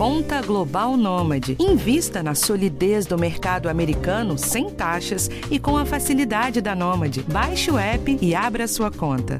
Conta Global Nômade. Invista na solidez do mercado americano sem taxas e com a facilidade da Nômade. Baixe o app e abra sua conta.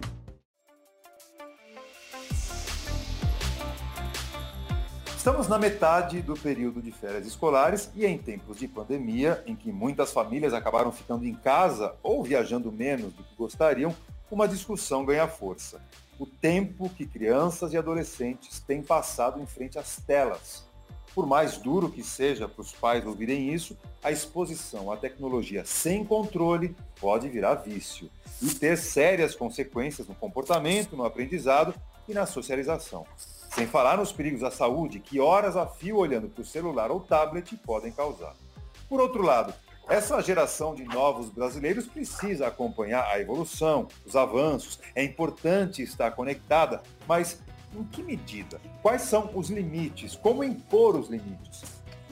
Estamos na metade do período de férias escolares e em tempos de pandemia, em que muitas famílias acabaram ficando em casa ou viajando menos do que gostariam, uma discussão ganha força. O tempo que crianças e adolescentes têm passado em frente às telas. Por mais duro que seja para os pais ouvirem isso, a exposição à tecnologia sem controle pode virar vício e ter sérias consequências no comportamento, no aprendizado e na socialização. Sem falar nos perigos à saúde que horas a fio olhando para o celular ou tablet podem causar. Por outro lado, essa geração de novos brasileiros precisa acompanhar a evolução, os avanços. É importante estar conectada, mas em que medida? Quais são os limites? Como impor os limites?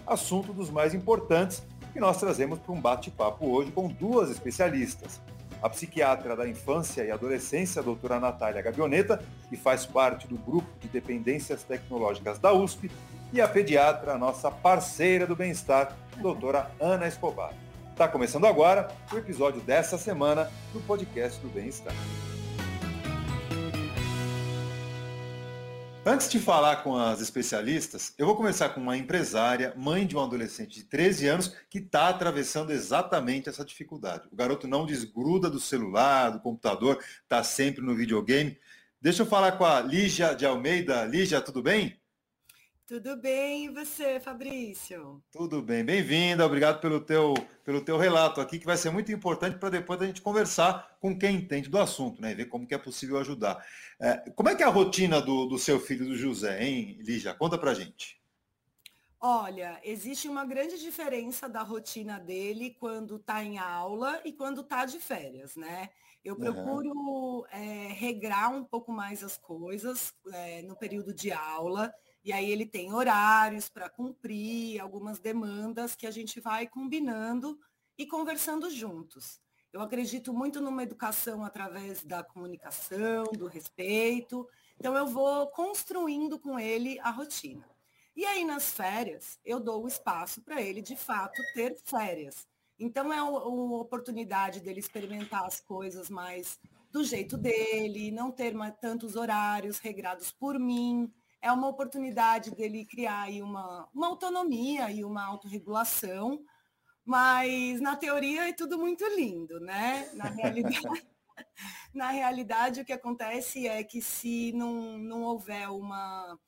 Assunto dos mais importantes que nós trazemos para um bate-papo hoje com duas especialistas a psiquiatra da infância e adolescência, a doutora Natália Gabioneta, que faz parte do grupo de dependências tecnológicas da USP, e a pediatra, a nossa parceira do bem-estar, doutora Ana Escobar. Está começando agora o episódio dessa semana do podcast do bem-estar. Antes de falar com as especialistas, eu vou começar com uma empresária, mãe de um adolescente de 13 anos, que está atravessando exatamente essa dificuldade. O garoto não desgruda do celular, do computador, está sempre no videogame. Deixa eu falar com a Lígia de Almeida. Lígia, tudo bem? Tudo bem, e você, Fabrício? Tudo bem, bem-vinda, obrigado pelo teu, pelo teu relato aqui, que vai ser muito importante para depois a gente conversar com quem entende do assunto, né? E ver como que é possível ajudar. É, como é que é a rotina do, do seu filho, do José, hein, Lígia? Conta pra gente. Olha, existe uma grande diferença da rotina dele quando está em aula e quando está de férias, né? Eu procuro uhum. é, regrar um pouco mais as coisas é, no período de aula. E aí ele tem horários para cumprir, algumas demandas que a gente vai combinando e conversando juntos. Eu acredito muito numa educação através da comunicação, do respeito. Então eu vou construindo com ele a rotina. E aí nas férias eu dou o espaço para ele de fato ter férias. Então é uma oportunidade dele experimentar as coisas mais do jeito dele, não ter tantos horários regrados por mim é uma oportunidade dele criar aí uma, uma autonomia e uma autorregulação, mas na teoria é tudo muito lindo, né? Na realidade, na realidade o que acontece é que se não, não houver uma,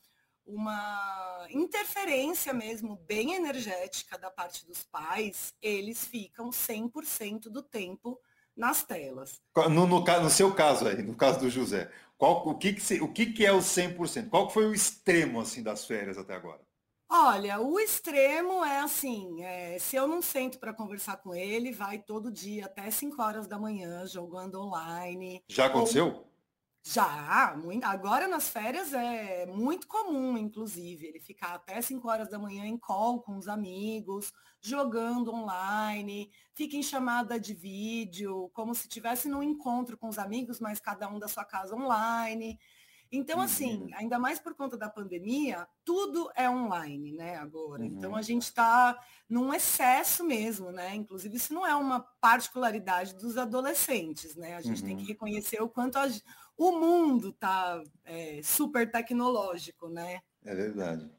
uma interferência mesmo bem energética da parte dos pais, eles ficam 100% do tempo nas telas. No, no, no, seu caso aí, no caso do José, qual, o, que, que, o que, que é o 100%? Qual foi o extremo assim das férias até agora? Olha, o extremo é assim, é, se eu não sento para conversar com ele, vai todo dia até 5 horas da manhã jogando online. Já aconteceu? Ou, já, muito, agora nas férias é muito comum, inclusive, ele ficar até 5 horas da manhã em call com os amigos, jogando online, fica em chamada de vídeo, como se tivesse num encontro com os amigos, mas cada um da sua casa online. Então, assim, uhum. ainda mais por conta da pandemia, tudo é online, né, agora. Então, uhum. Então, a gente está num excesso mesmo, né? Inclusive, isso não é uma particularidade dos adolescentes, né? A gente uhum. tem que uhum. reconhecer o quanto a, o mundo está é, super tecnológico, né? É verdade.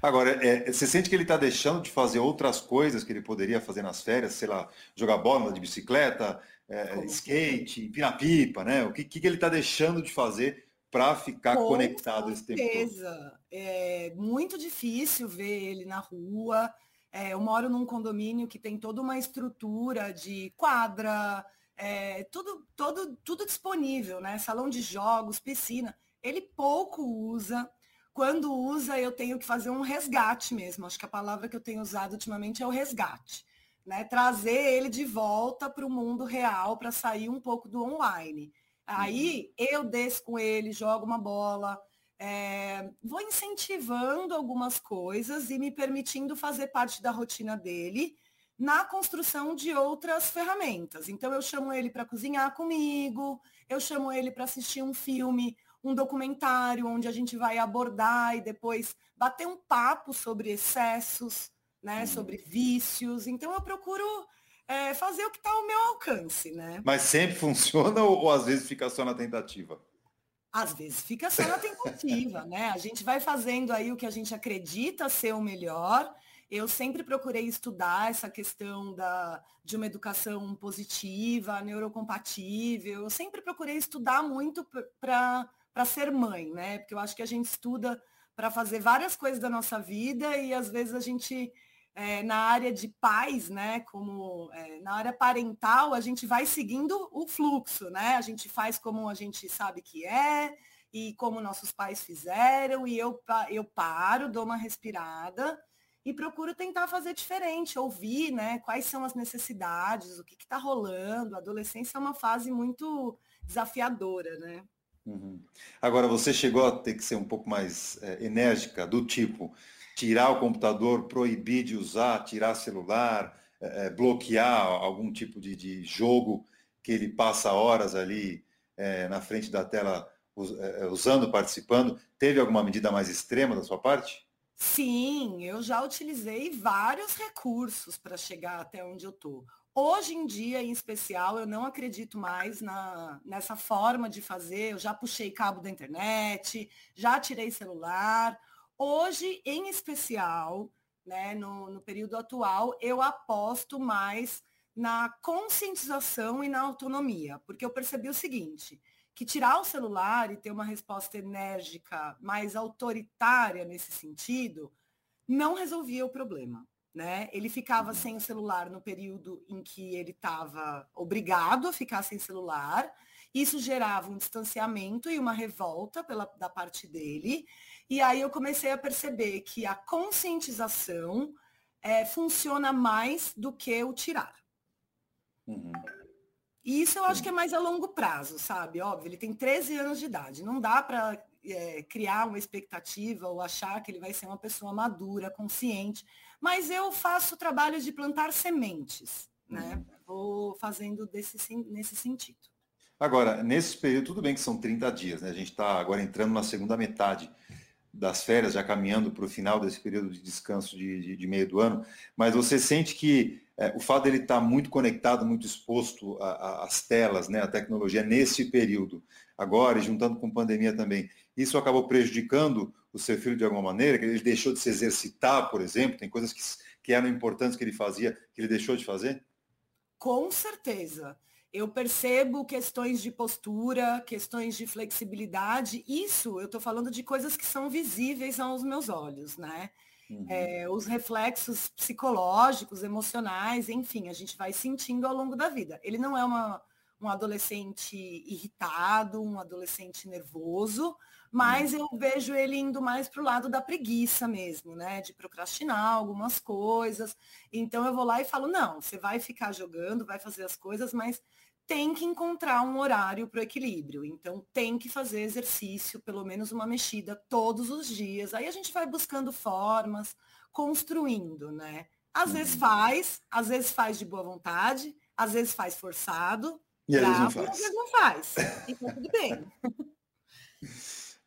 Agora, é, você sente que ele está deixando de fazer outras coisas que ele poderia fazer nas férias, sei lá, jogar bola de bicicleta, é, skate, pinar pipa, né? O que, que ele está deixando de fazer para ficar Com conectado esse tempo todo. É muito difícil ver ele na rua. É, eu moro num condomínio que tem toda uma estrutura de quadra, é, tudo, todo, tudo disponível, né? Salão de jogos, piscina. Ele pouco usa. Quando usa, eu tenho que fazer um resgate mesmo. Acho que a palavra que eu tenho usado ultimamente é o resgate. Né? Trazer ele de volta para o mundo real, para sair um pouco do online. Aí uhum. eu desço com ele, jogo uma bola, é, vou incentivando algumas coisas e me permitindo fazer parte da rotina dele na construção de outras ferramentas. Então eu chamo ele para cozinhar comigo, eu chamo ele para assistir um filme um documentário onde a gente vai abordar e depois bater um papo sobre excessos, né, hum. sobre vícios. Então eu procuro é, fazer o que está ao meu alcance, né? Mas sempre funciona ou, ou às vezes fica só na tentativa? Às vezes fica só na tentativa, né? A gente vai fazendo aí o que a gente acredita ser o melhor. Eu sempre procurei estudar essa questão da, de uma educação positiva, neurocompatível. Eu sempre procurei estudar muito para ser mãe, né? Porque eu acho que a gente estuda para fazer várias coisas da nossa vida e às vezes a gente é, na área de pais, né, como é, na área parental, a gente vai seguindo o fluxo, né? A gente faz como a gente sabe que é e como nossos pais fizeram, e eu, eu paro, dou uma respirada e procuro tentar fazer diferente, ouvir, né, quais são as necessidades, o que está rolando. A adolescência é uma fase muito desafiadora, né? Uhum. Agora, você chegou a ter que ser um pouco mais é, enérgica, do tipo, tirar o computador, proibir de usar, tirar celular, é, bloquear algum tipo de, de, jogo que ele passa horas ali é, na frente da tela é, usando, participando. Teve alguma medida mais extrema da sua parte? Sim, eu já utilizei vários recursos para chegar até onde eu estou. Hoje em dia, em especial, eu não acredito mais na, nessa forma de fazer. Eu já puxei cabo da internet, já tirei celular. Hoje, em especial, né, no, no período atual, eu aposto mais na conscientização e na autonomia, porque eu percebi o seguinte, que tirar o celular e ter uma resposta enérgica, mais autoritária nesse sentido, não resolvia o problema. Né? Ele ficava uhum. sem o celular no período em que ele estava obrigado a ficar sem celular. Isso gerava um distanciamento e uma revolta pela, da parte dele. E aí eu comecei a perceber que a conscientização é, funciona mais do que o tirar. Uhum. E isso eu acho que é mais a longo prazo, sabe? Óbvio, ele tem 13 anos de idade. Não dá para é, criar uma expectativa ou achar que ele vai ser uma pessoa madura, consciente. Mas eu faço trabalho de plantar sementes, né? Uhum. Vou fazendo desse, nesse sentido. Agora, nesse período, tudo bem que são 30 dias, né? A gente está agora entrando na segunda metade das férias, já caminhando para o final desse período de descanso de, de, de, meio do ano, mas você sente que é, o fato dele estar tá muito conectado, muito exposto às telas, né, à tecnologia nesse período, agora e juntando com pandemia também, isso acabou prejudicando o seu filho de alguma maneira? Que ele deixou de se exercitar, por exemplo? Tem coisas que, que eram importantes que ele fazia que ele deixou de fazer? Com certeza eu percebo questões de postura, questões de flexibilidade. Isso eu estou falando de coisas que são visíveis aos meus olhos, né? Uhum. É, os reflexos psicológicos, emocionais, enfim, a gente vai sentindo ao longo da vida. Ele não é uma, um adolescente irritado, um adolescente nervoso, mas uhum. eu vejo ele indo mais para o lado da preguiça mesmo, né? De procrastinar algumas coisas. Então eu vou lá e falo, não, você vai ficar jogando, vai fazer as coisas, mas tem que encontrar um horário para o equilíbrio. Então, tem que fazer exercício, pelo menos uma mexida todos os dias. Aí a gente vai buscando formas, construindo, né? Às uhum. vezes faz, às vezes faz de boa vontade, às vezes faz forçado, e bravo, às vezes não faz. Então, tudo bem.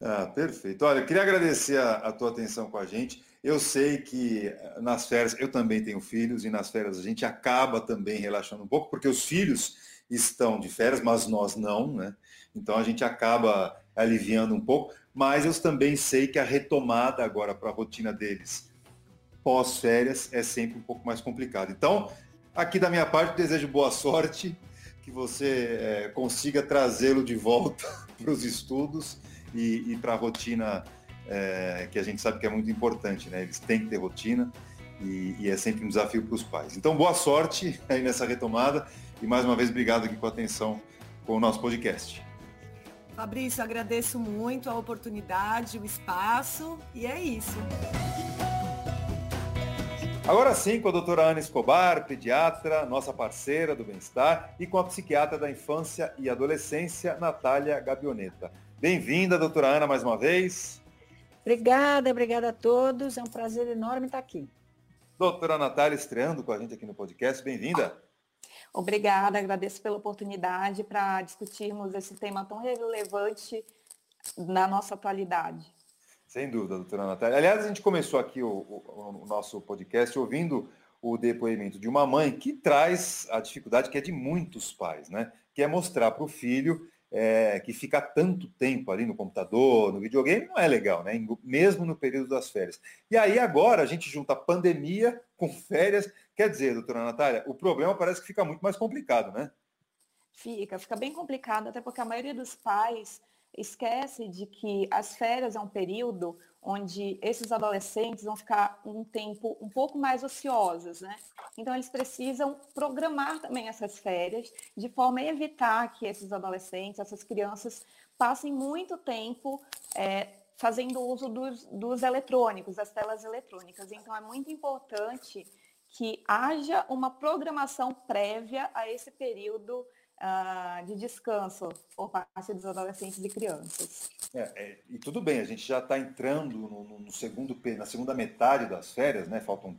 Ah, perfeito. Olha, eu queria agradecer a, a, tua atenção com a gente. Eu sei que eh, nas férias, eu também tenho filhos, e nas férias a gente acaba também relaxando um pouco, porque os filhos estão de férias, mas nós não, né? Então a gente acaba aliviando um pouco, mas eu também sei que a retomada agora para a rotina deles pós-férias é sempre um pouco mais complicado. Então, aqui da minha parte, desejo boa sorte, que você é, consiga trazê-lo de volta para os estudos e, e para a rotina é, que a gente sabe que é muito importante, né? Eles têm que ter rotina e, e é sempre um desafio para os pais. Então, boa sorte aí nessa retomada e mais uma vez, obrigado aqui com a atenção com o nosso podcast. Fabrício, agradeço muito a oportunidade, o espaço e é isso. Agora sim, com a doutora Ana Escobar, pediatra, nossa parceira do bem-estar, e com a psiquiatra da infância e adolescência, Natália Gabioneta. Bem-vinda, doutora Ana, mais uma vez. Obrigada, obrigada a todos. É um prazer enorme estar aqui. Doutora Natália estreando com a gente aqui no podcast. Bem-vinda. Obrigada, agradeço pela oportunidade para discutirmos esse tema tão relevante na nossa atualidade. Sem dúvida, doutora Natália. Aliás, a gente começou aqui o, o, o, nosso podcast ouvindo o depoimento de uma mãe que traz a dificuldade que é de muitos pais, né? Que é mostrar para o filho é, que fica tanto tempo ali no computador, no videogame, não é legal, né? Mesmo no período das férias. E aí agora a gente junta pandemia com férias. Quer dizer, doutora Natália, o problema parece que fica muito mais complicado, né? Fica, fica bem complicado, até porque a maioria dos pais esquece de que as férias é um período onde esses adolescentes vão ficar um tempo um pouco mais ociosos, né? Então eles precisam programar também essas férias de forma a evitar que esses adolescentes, essas crianças passem muito tempo é, fazendo uso dos, dos eletrônicos, das telas eletrônicas. Então é muito importante que haja uma programação prévia a esse período uh, de descanso por parte dos adolescentes e crianças. É, é, e tudo bem, a gente já está entrando no, no, segundo, na segunda metade das férias, né? Faltam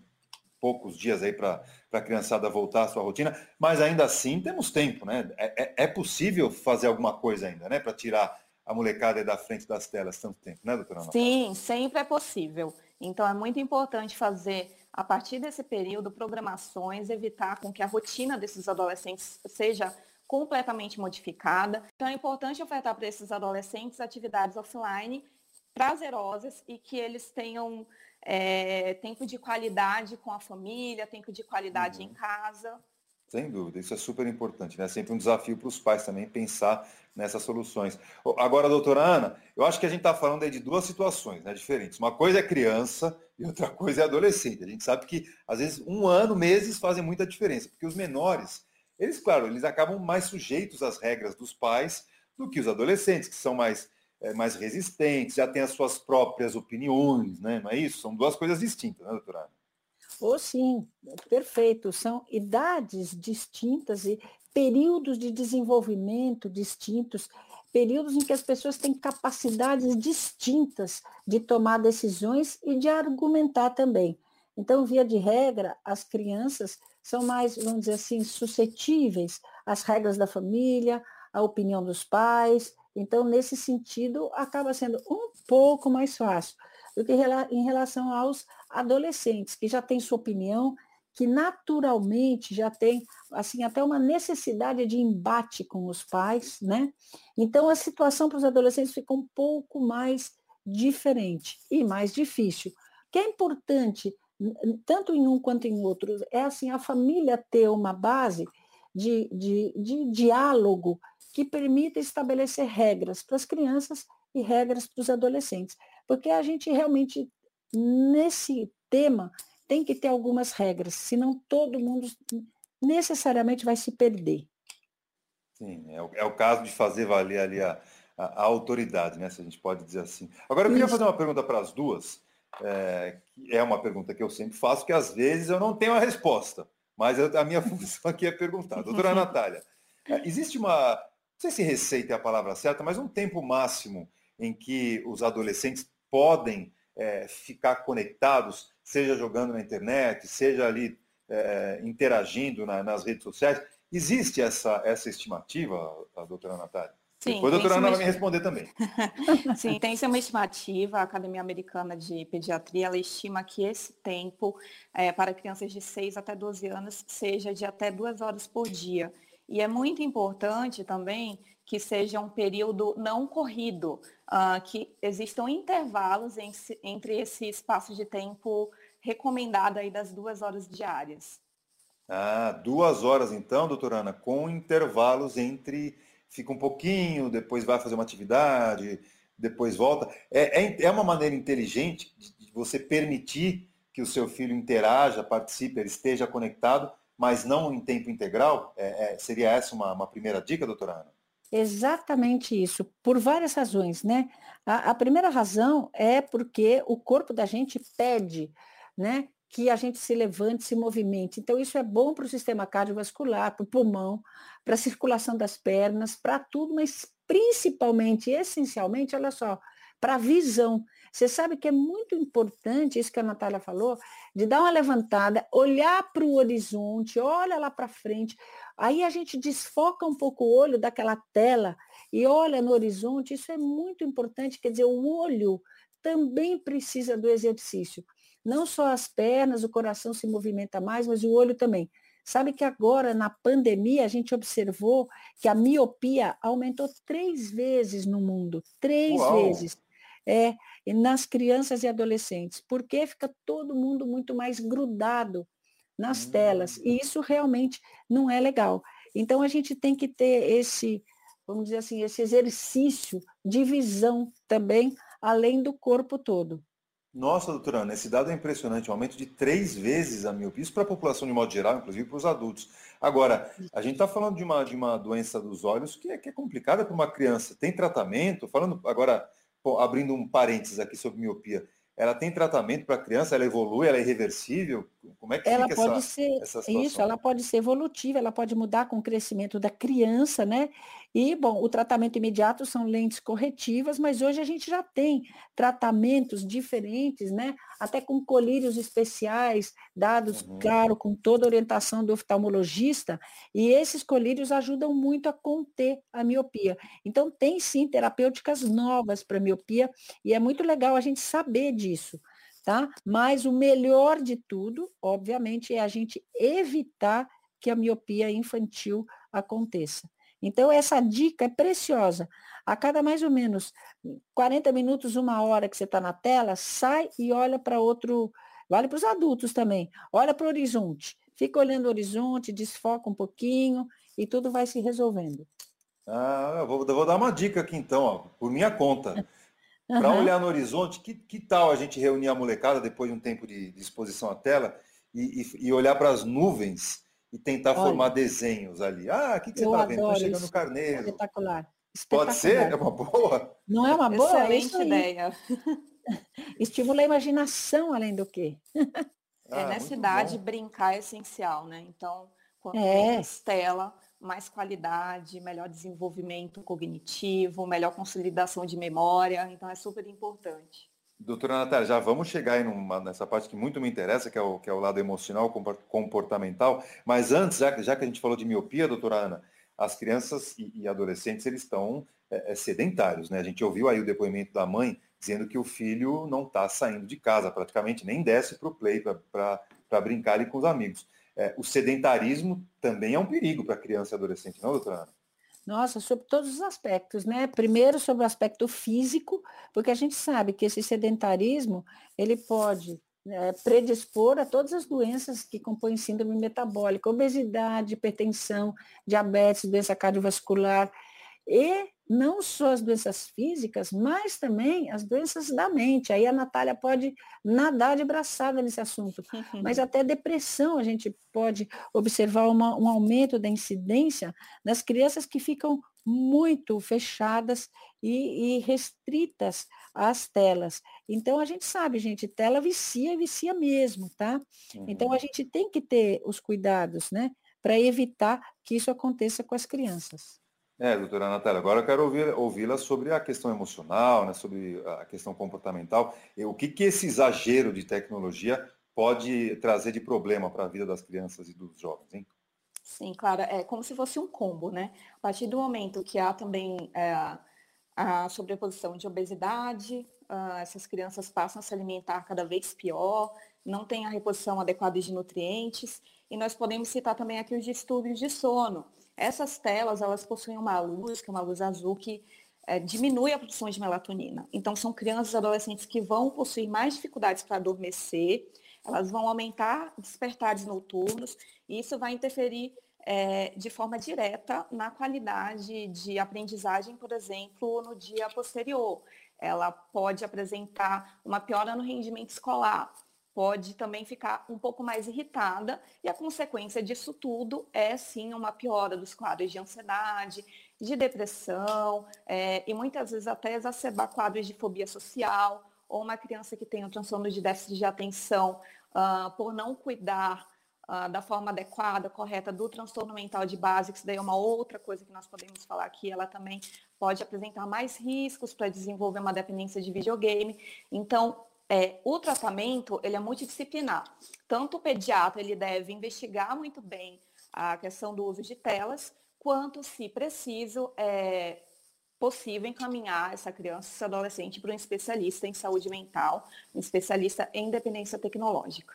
poucos dias aí para a criançada voltar à sua rotina, mas ainda assim temos tempo, né? É, é, é possível fazer alguma coisa ainda, né? Para tirar a molecada da frente das telas tanto tempo, né, doutora Ana? Sim, sempre é possível. Então é muito importante fazer, a partir desse período, programações, evitar com que a rotina desses adolescentes seja completamente modificada. Então é importante ofertar para esses adolescentes atividades offline prazerosas e que eles tenham é, tempo de qualidade com a família, tempo de qualidade uhum. em casa. Sem dúvida, isso é super importante, né? Sempre um desafio para os pais também pensar nessas soluções. Agora, doutora Ana, eu acho que a gente está falando aí de duas situações né, diferentes. Uma coisa é criança e outra coisa é adolescente. A gente sabe que, às vezes, um ano, meses fazem muita diferença, porque os menores, eles, claro, eles acabam mais sujeitos às regras dos pais do que os adolescentes, que são mais, é, mais resistentes, já têm as suas próprias opiniões, né? Não é isso? São duas coisas distintas, né, doutora Ana? Oh, sim, perfeito. São idades distintas e períodos de desenvolvimento distintos, períodos em que as pessoas têm capacidades distintas de tomar decisões e de argumentar também. Então, via de regra, as crianças são mais, vamos dizer assim, suscetíveis às regras da família, à opinião dos pais. Então, nesse sentido, acaba sendo um pouco mais fácil do que em relação aos adolescentes, que já têm sua opinião, que naturalmente já tem assim até uma necessidade de embate com os pais, né? Então a situação para os adolescentes fica um pouco mais diferente e mais difícil. O que é importante tanto em um quanto em outro, é assim, a família ter uma base de, de, de diálogo que permita estabelecer regras para as crianças e regras para os adolescentes. Porque a gente realmente, nesse tema, tem que ter algumas regras, senão todo mundo necessariamente vai se perder. Sim, é o, é o caso de fazer valer ali a, a, a, autoridade, né? Se a gente pode dizer assim. Agora eu queria Isso. fazer uma pergunta para as duas é, é uma pergunta que eu sempre faço, que às vezes eu não tenho a resposta, mas a minha função aqui é perguntar. Doutora Natália, é, existe uma, não sei se receita é a palavra certa, mas um tempo máximo em que os adolescentes podem é, ficar conectados, seja jogando na internet, seja ali é, interagindo na, nas redes sociais. Existe essa, essa estimativa, a doutora Natália? Sim, Depois a doutora Ana vai me responder também. Sim, tem uma estimativa, a Academia Americana de Pediatria, ela estima que esse tempo é, para crianças de 6 até 12 anos seja de até duas horas por dia. E é muito importante também que seja um período não corrido, uh, que existam intervalos em, entre esse espaço de tempo recomendado aí das duas horas diárias. Ah, duas horas então, doutora Ana, com intervalos entre fica um pouquinho, depois vai fazer uma atividade, depois volta. É, é, é uma maneira inteligente de, você permitir que o seu filho interaja, participe, ele esteja conectado, mas não em tempo integral? É, é, seria essa uma, uma, primeira dica, doutora Ana? Exatamente isso, por várias razões, né? A, a primeira razão é porque o corpo da gente pede, né? que a gente se levante, se movimente. Então, isso é bom para o sistema cardiovascular, para o pulmão, para a circulação das pernas, para tudo, mas principalmente, essencialmente, olha só, para a visão. Você sabe que é muito importante, isso que a Natália falou, de dar uma levantada, olhar para o horizonte, olha lá para frente. Aí a gente desfoca um pouco o olho daquela tela e olha no horizonte. Isso é muito importante, quer dizer, o olho também precisa do exercício. Não só as pernas, o coração se movimenta mais, mas o olho também. Sabe que agora, na pandemia, a gente observou que a miopia aumentou três vezes no mundo. Três Uau. vezes. É, nas crianças e adolescentes. Porque fica todo mundo muito mais grudado nas hum. telas. E isso realmente não é legal. Então, a gente tem que ter esse, vamos dizer assim, esse exercício de visão também, além do corpo todo. Nossa, doutora Ana, esse dado é impressionante, um aumento de três vezes a miopia, isso para a população de modo geral, inclusive para os adultos. Agora, a gente está falando de uma, de uma doença dos olhos que é, que é complicada para uma criança. Tem tratamento? Falando agora, abrindo um parênteses aqui sobre miopia, ela tem tratamento para a criança? Ela evolui? Ela é irreversível? Como é que ela fica pode essa, ser, essa situação? Isso, ela pode ser evolutiva, ela pode mudar com o crescimento da criança, né? E, bom, o tratamento imediato são lentes corretivas, mas hoje a gente já tem tratamentos diferentes, né? Até com colírios especiais, dados, uhum. claro, com toda a orientação do oftalmologista, e esses colírios ajudam muito a conter a miopia. Então, tem sim terapêuticas novas para miopia, e é muito legal a gente saber disso tá? Mas o melhor de tudo, obviamente, é a gente evitar que a miopia infantil aconteça. Então, essa dica é preciosa. A cada mais ou menos 40 minutos, uma hora que você está na tela, sai e olha para outro. Vale para os adultos também. Olha para o horizonte. Fica olhando o horizonte, desfoca um pouquinho e tudo vai se resolvendo. Ah, eu vou, eu vou dar uma dica aqui então, ó, por minha conta. Uhum. Para olhar no horizonte, que, que tal a gente reunir a molecada depois de um tempo de, de exposição à tela e, e, e olhar para as nuvens e tentar Olha, formar desenhos ali? Ah, o que, que você está vendo? Estou chegando no carneiro. Espetacular. Pode ser? É uma boa? Não é uma boa? Excelente ideia. Estimula a imaginação, além do quê? É, ah, nessa idade, bom. brincar é essencial, né? Então, quanto é. mais tela, mais qualidade, melhor desenvolvimento cognitivo, melhor consolidação de memória, então é super importante. Doutora Natália, já vamos chegar aí numa, nessa parte que muito me interessa, que é o, que é o lado emocional, comportamental, mas antes, já, já que a gente falou de miopia, doutora Ana, as crianças e, e adolescentes, eles estão é, é, sedentários, né? A gente ouviu aí o depoimento da mãe dizendo que o filho não está saindo de casa, praticamente nem desce para o play para brincar ali com os amigos é, o sedentarismo também é um perigo para criança e adolescente, não, doutora Ana? Nossa, sobre todos os aspectos, né? Primeiro sobre o aspecto físico, porque a gente sabe que esse sedentarismo, ele pode é, predispor a todas as doenças que compõem síndrome metabólica, obesidade, hipertensão, diabetes, doença cardiovascular. E não só as doenças físicas, mas também as doenças da mente. Aí a Natália pode nadar de braçada nesse assunto. Mas até depressão a gente pode observar uma, um aumento da incidência nas crianças que ficam muito fechadas e, e, restritas às telas. Então a gente sabe, gente, tela vicia, vicia mesmo, tá? Então a uhum. gente tem que ter os cuidados, né? Para evitar que isso aconteça com as crianças. É, doutora Natália, agora eu quero ouvir, ouvi-la sobre a questão emocional, né, sobre a questão comportamental. O que, que esse exagero de tecnologia pode trazer de problema para a vida das crianças e dos jovens, hein? Sim, claro, é como se fosse um combo, né? A partir do momento que há também é, a sobreposição de obesidade, uh, essas crianças passam a se alimentar cada vez pior, não tem a reposição adequada de nutrientes, e nós podemos citar também aqui os distúrbios de sono, essas telas, elas possuem uma luz, que é uma luz azul, que é, diminui a produção de melatonina. Então, são crianças e adolescentes que vão possuir mais dificuldades para adormecer, elas vão aumentar despertares noturnos, e isso vai interferir é, de forma direta na qualidade de aprendizagem, por exemplo, no dia posterior. Ela pode apresentar uma piora no rendimento escolar, pode também ficar um pouco mais irritada e a consequência disso tudo é sim uma piora dos quadros de ansiedade, de depressão é, e muitas vezes até exacerbar quadros de fobia social ou uma criança que tem um transtorno de déficit de atenção uh, por não cuidar uh, da forma adequada, correta do transtorno mental de base, que isso daí é uma outra coisa que nós podemos falar aqui, ela também pode apresentar mais riscos para desenvolver uma dependência de videogame. Então, é, o tratamento ele é multidisciplinar. Tanto o pediatra ele deve investigar muito bem a questão do uso de telas, quanto, se preciso, é possível encaminhar essa criança, esse adolescente para um especialista em saúde mental, um especialista em dependência tecnológica.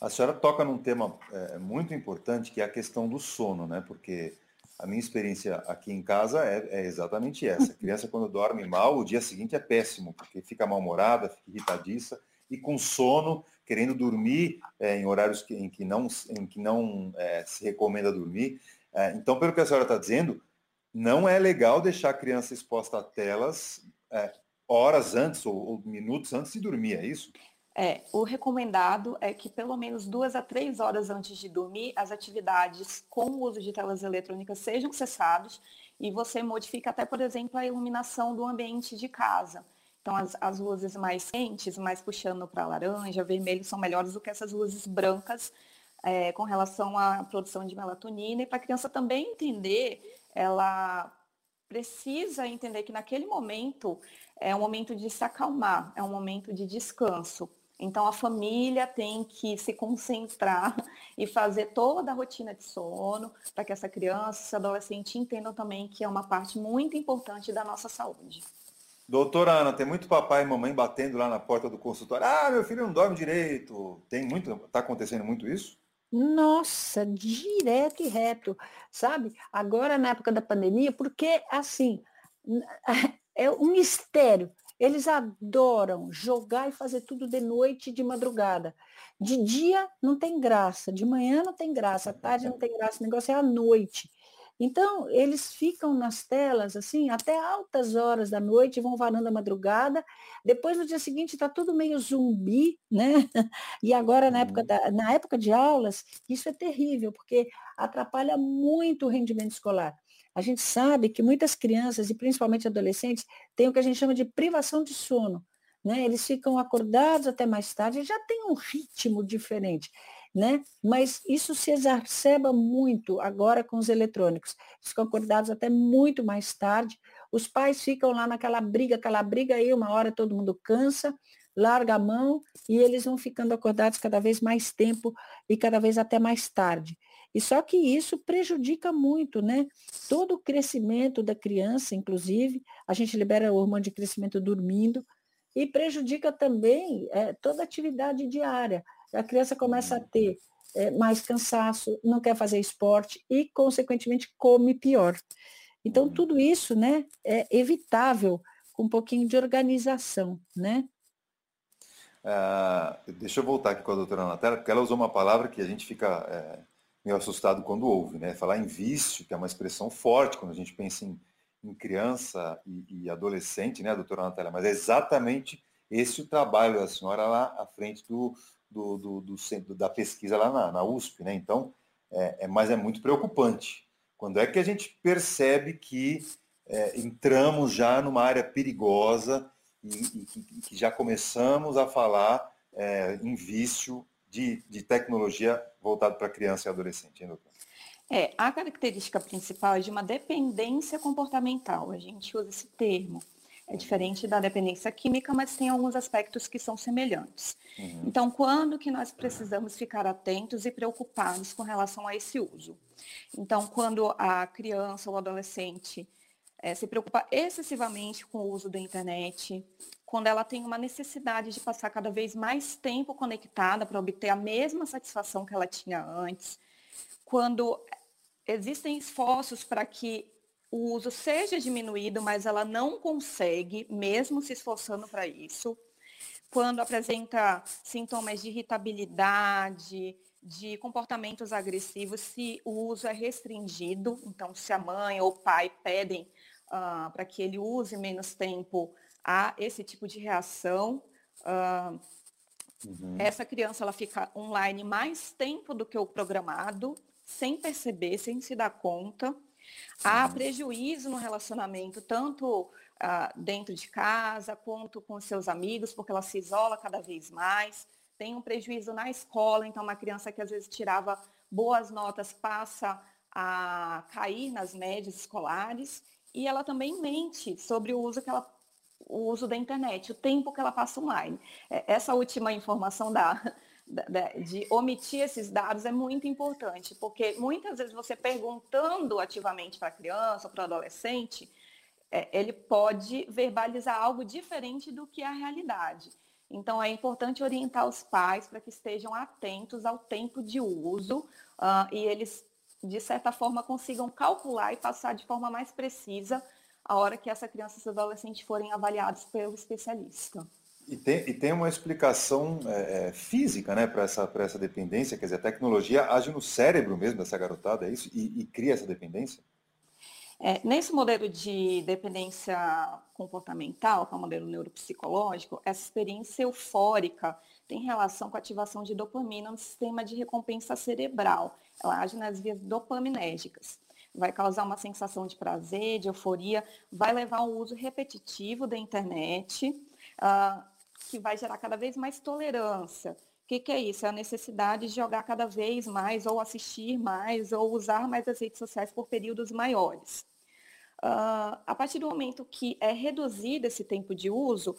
A senhora toca num tema é, muito importante, que é a questão do sono, né? Porque a minha experiência aqui em casa é, é, exatamente essa. A criança, quando dorme mal, o dia seguinte é péssimo, porque fica mal-humorada, fica irritadiça e com sono, querendo dormir é, em horários que, em que não, em que não é, se recomenda dormir. É, então, pelo que a senhora está dizendo, não é legal deixar a criança exposta a telas é, horas antes ou, ou minutos antes de dormir, é isso? É, o recomendado é que pelo menos duas a três horas antes de dormir, as atividades com o uso de telas eletrônicas sejam cessadas e você modifica até, por exemplo, a iluminação do ambiente de casa. Então, as, as luzes mais quentes, mais puxando para laranja, vermelho, são melhores do que essas luzes brancas é, com relação à produção de melatonina. E para a criança também entender, ela precisa entender que naquele momento é um momento de se acalmar, é um momento de descanso. Então, a família tem que se concentrar e fazer toda a rotina de sono para que essa criança, esse adolescente entendam também que é uma parte muito importante da nossa saúde. Doutora Ana, tem muito papai e mamãe batendo lá na porta do consultório. Ah, meu filho não dorme direito. Tem muito, está acontecendo muito isso? Nossa, direto e reto, sabe? Agora na época da pandemia, porque assim, é um mistério. Eles adoram jogar e fazer tudo de noite e de madrugada. De dia não tem graça, de manhã não tem graça, à tarde não tem graça, o negócio é à noite. Então, eles ficam nas telas, assim, até altas horas da noite, vão varando a madrugada. Depois, no dia seguinte, está tudo meio zumbi, né? E agora, na época, uhum. da, na época de aulas, isso é terrível, porque atrapalha muito o rendimento escolar. A gente sabe que muitas crianças, e principalmente adolescentes, têm o que a gente chama de privação de sono. Né? Eles ficam acordados até mais tarde, já tem um ritmo diferente. Né? Mas isso se exacerba muito agora com os eletrônicos. Ficam acordados até muito mais tarde. Os pais ficam lá naquela briga, aquela briga aí, uma hora todo mundo cansa, larga a mão e eles vão ficando acordados cada vez mais tempo e cada vez até mais tarde. E só que isso prejudica muito, né? Todo o crescimento da criança, inclusive, a gente libera o hormônio de crescimento dormindo e prejudica também é, toda a atividade diária. A criança começa a ter é, mais cansaço, não quer fazer esporte e, consequentemente, come pior. Então, uhum. tudo isso, né, é evitável com um pouquinho de organização, né? Uh, deixa eu voltar aqui com a doutora Natália, porque ela usou uma palavra que a gente fica é, meio assustado quando ouve, né? Falar em vício, que é uma expressão forte quando a gente pensa em, em criança e, e, adolescente, né, doutora Natália? Mas é exatamente esse o trabalho da senhora lá à frente do, do, do, do da pesquisa lá na, na USP, né? Então, é, é, mas é muito preocupante. Quando é que a gente percebe que é, entramos já numa área perigosa e que já começamos a falar é, em vício de, de tecnologia voltado para criança e adolescente, hein, doutor? É, a característica principal é de uma dependência comportamental. A gente usa esse termo. É diferente da dependência química, mas tem alguns aspectos que são semelhantes. Uhum. Então, quando que nós precisamos ficar atentos e preocupados com relação a esse uso? Então, quando a criança ou adolescente é, se preocupa excessivamente com o uso da internet, quando ela tem uma necessidade de passar cada vez mais tempo conectada para obter a mesma satisfação que ela tinha antes, quando existem esforços para que o uso seja diminuído, mas ela não consegue, mesmo se esforçando para isso, quando apresenta sintomas de irritabilidade, de comportamentos agressivos, se o uso é restringido, então se a mãe ou o pai pedem uh, para que ele use menos tempo a esse tipo de reação. Uh, uhum. Essa criança ela fica online mais tempo do que o programado, sem perceber, sem se dar conta. Há prejuízo no relacionamento, tanto uh, dentro de casa quanto com seus amigos, porque ela se isola cada vez mais, tem um prejuízo na escola, então uma criança que às vezes tirava boas notas passa a cair nas médias escolares e ela também mente sobre o uso que ela o uso da internet, o tempo que ela passa online. É, essa última informação da, da, de omitir esses dados é muito importante, porque muitas vezes você perguntando ativamente para a criança, para o adolescente, é, ele pode verbalizar algo diferente do que é a realidade. Então, é importante orientar os pais para que estejam atentos ao tempo de uso uh, e eles de certa forma, consigam calcular e passar de forma mais precisa a hora que essa criança e esse adolescente forem avaliados pelo especialista. E tem, e tem uma explicação é, é física né, para essa, essa dependência, quer dizer, a tecnologia age no cérebro mesmo dessa garotada, é isso? E, e cria essa dependência? É, nesse modelo de dependência comportamental, que é o modelo neuropsicológico, essa experiência eufórica tem relação com a ativação de dopamina no sistema de recompensa cerebral. Ela age nas vias dopaminérgicas. Vai causar uma sensação de prazer, de euforia, vai levar ao uso repetitivo da internet, uh, que vai gerar cada vez mais tolerância. O que, que, é isso? É a necessidade de jogar cada vez mais, ou assistir mais, ou usar mais as redes sociais por períodos maiores. Uh, a partir do momento que é reduzido esse tempo de uso,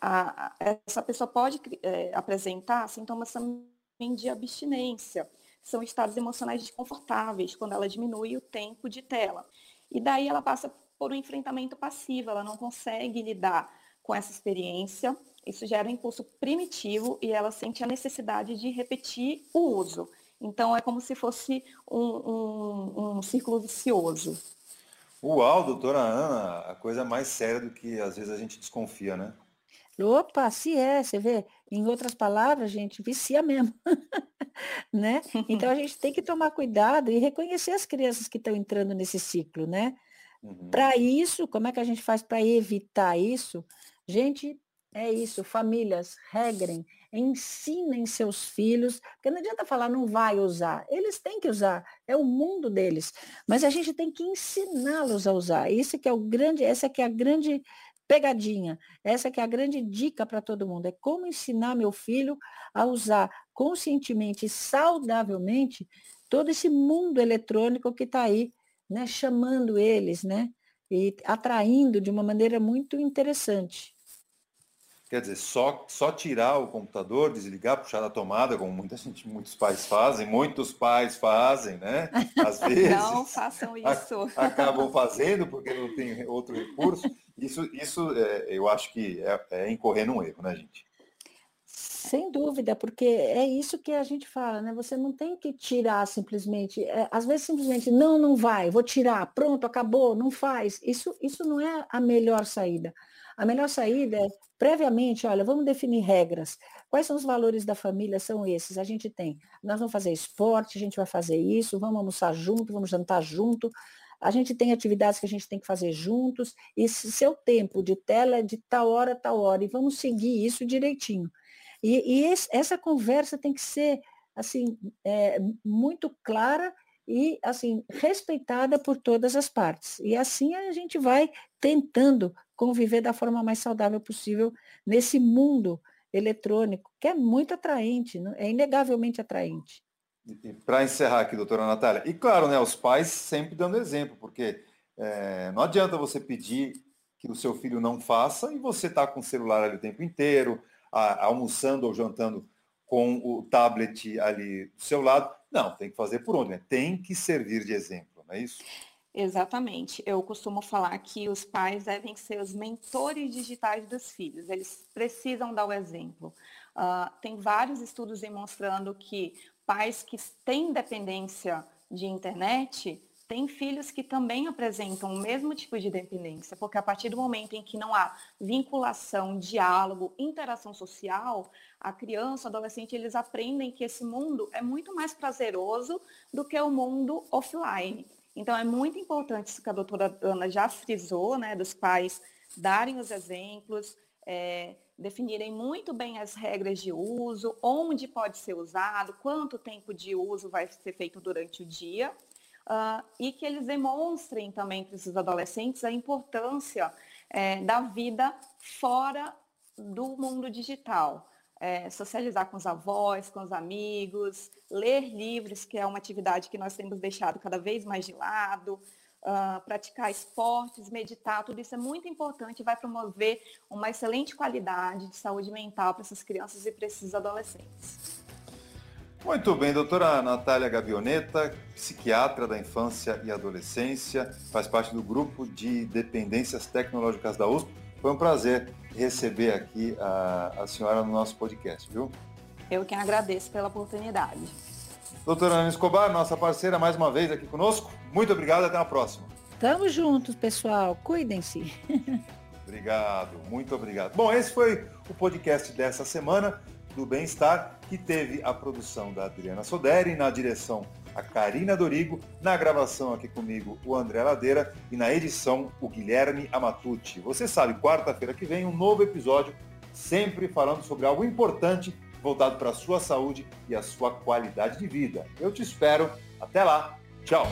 a, essa pessoa pode é, apresentar sintomas também de abstinência, são estados emocionais desconfortáveis, quando ela diminui o tempo de tela. E daí ela passa por um enfrentamento passivo, ela não consegue lidar com essa experiência, isso gera um impulso primitivo e ela sente a necessidade de repetir o uso. Então é como se fosse um, um, um círculo vicioso. Uau, doutora Ana, a coisa mais séria do que às vezes a gente desconfia, né? Opa, se é, você vê, em outras palavras, gente, vicia mesmo, né? Então a gente tem que tomar cuidado e reconhecer as crianças que estão entrando nesse ciclo, né? Uhum. Para isso, como é que a gente faz para evitar isso? Gente, é isso, famílias, regrem, ensinem seus filhos, porque não adianta falar não vai usar, eles têm que usar, é o mundo deles, mas a gente tem que ensiná-los a usar. Isso que é o grande, essa que é a grande pegadinha. Essa que é a grande dica para todo mundo, é como ensinar meu filho a usar conscientemente e saudavelmente todo esse mundo eletrônico que está aí, né, chamando eles, né, e atraindo de uma maneira muito interessante. Quer dizer, só, só tirar o computador, desligar, puxar da tomada, como muita gente, muitos pais fazem, muitos pais fazem, né? Às vezes. Não façam isso. A, acabam fazendo porque não tem outro recurso. Isso, isso é, eu acho que é, é incorrer num erro, né, gente? Sem dúvida, porque é isso que a gente fala, né? Você não tem que tirar simplesmente, é, às vezes simplesmente, não, não vai, vou tirar, pronto, acabou, não faz. Isso, isso não é a melhor saída. A melhor saída é, previamente, olha, vamos definir regras. Quais são os valores da família? São esses. A gente tem, nós vamos fazer esporte, a gente vai fazer isso, vamos almoçar junto, vamos jantar junto. A gente tem atividades que a gente tem que fazer juntos, e seu tempo de tela é de tal hora, tal hora, e vamos seguir isso direitinho. E, e esse, essa conversa tem que ser assim é, muito clara e assim respeitada por todas as partes. E assim a gente vai tentando conviver da forma mais saudável possível nesse mundo eletrônico, que é muito atraente, é inegavelmente atraente. E, para encerrar aqui, doutora Natália, e claro, né, os pais sempre dando exemplo, porque é, não adianta você pedir que o seu filho não faça e você está com o celular ali o tempo inteiro, a, almoçando ou jantando com o tablet ali do seu lado. Não, tem que fazer por onde? Né? Tem que servir de exemplo, não é isso? Exatamente. Eu costumo falar que os pais devem ser os mentores digitais dos filhos. Eles precisam dar o exemplo. Uh, tem vários estudos demonstrando que pais que têm dependência de internet têm filhos que também apresentam o mesmo tipo de dependência, porque a partir do momento em que não há vinculação, diálogo, interação social, a criança, o adolescente, eles aprendem que esse mundo é muito mais prazeroso do que o mundo offline. Então, é muito importante isso que a doutora Ana já frisou, né, dos pais darem os exemplos, é, definirem muito bem as regras de uso, onde pode ser usado, quanto tempo de uso vai ser feito durante o dia, uh, e que eles demonstrem também para esses adolescentes a importância é, da vida fora do mundo digital. É, socializar com os avós, com os amigos, ler livros, que é uma atividade que nós temos deixado cada vez mais de lado, uh, praticar esportes, meditar, tudo isso é muito importante e vai promover uma excelente qualidade de saúde mental para essas crianças e para esses adolescentes. Muito bem, doutora Natália Gabioneta, psiquiatra da infância e adolescência, faz parte do grupo de dependências tecnológicas da USP. Foi um prazer receber aqui a, a senhora no nosso podcast, viu? Eu que agradeço pela oportunidade. Doutora Ana Escobar, nossa parceira, mais uma vez aqui conosco. Muito obrigado, até a próxima. Tamo juntos, pessoal. Cuidem-se. Obrigado, muito obrigado. Bom, esse foi o podcast dessa semana do Bem-Estar, que teve a produção da Adriana Soderi, na direção a Karina Dorigo, na gravação aqui comigo o André Ladeira e na edição o Guilherme Amatucci. Você sabe, quarta-feira que vem um novo episódio, sempre falando sobre algo importante voltado para a sua saúde e a sua qualidade de vida. Eu te espero. Até lá. Tchau.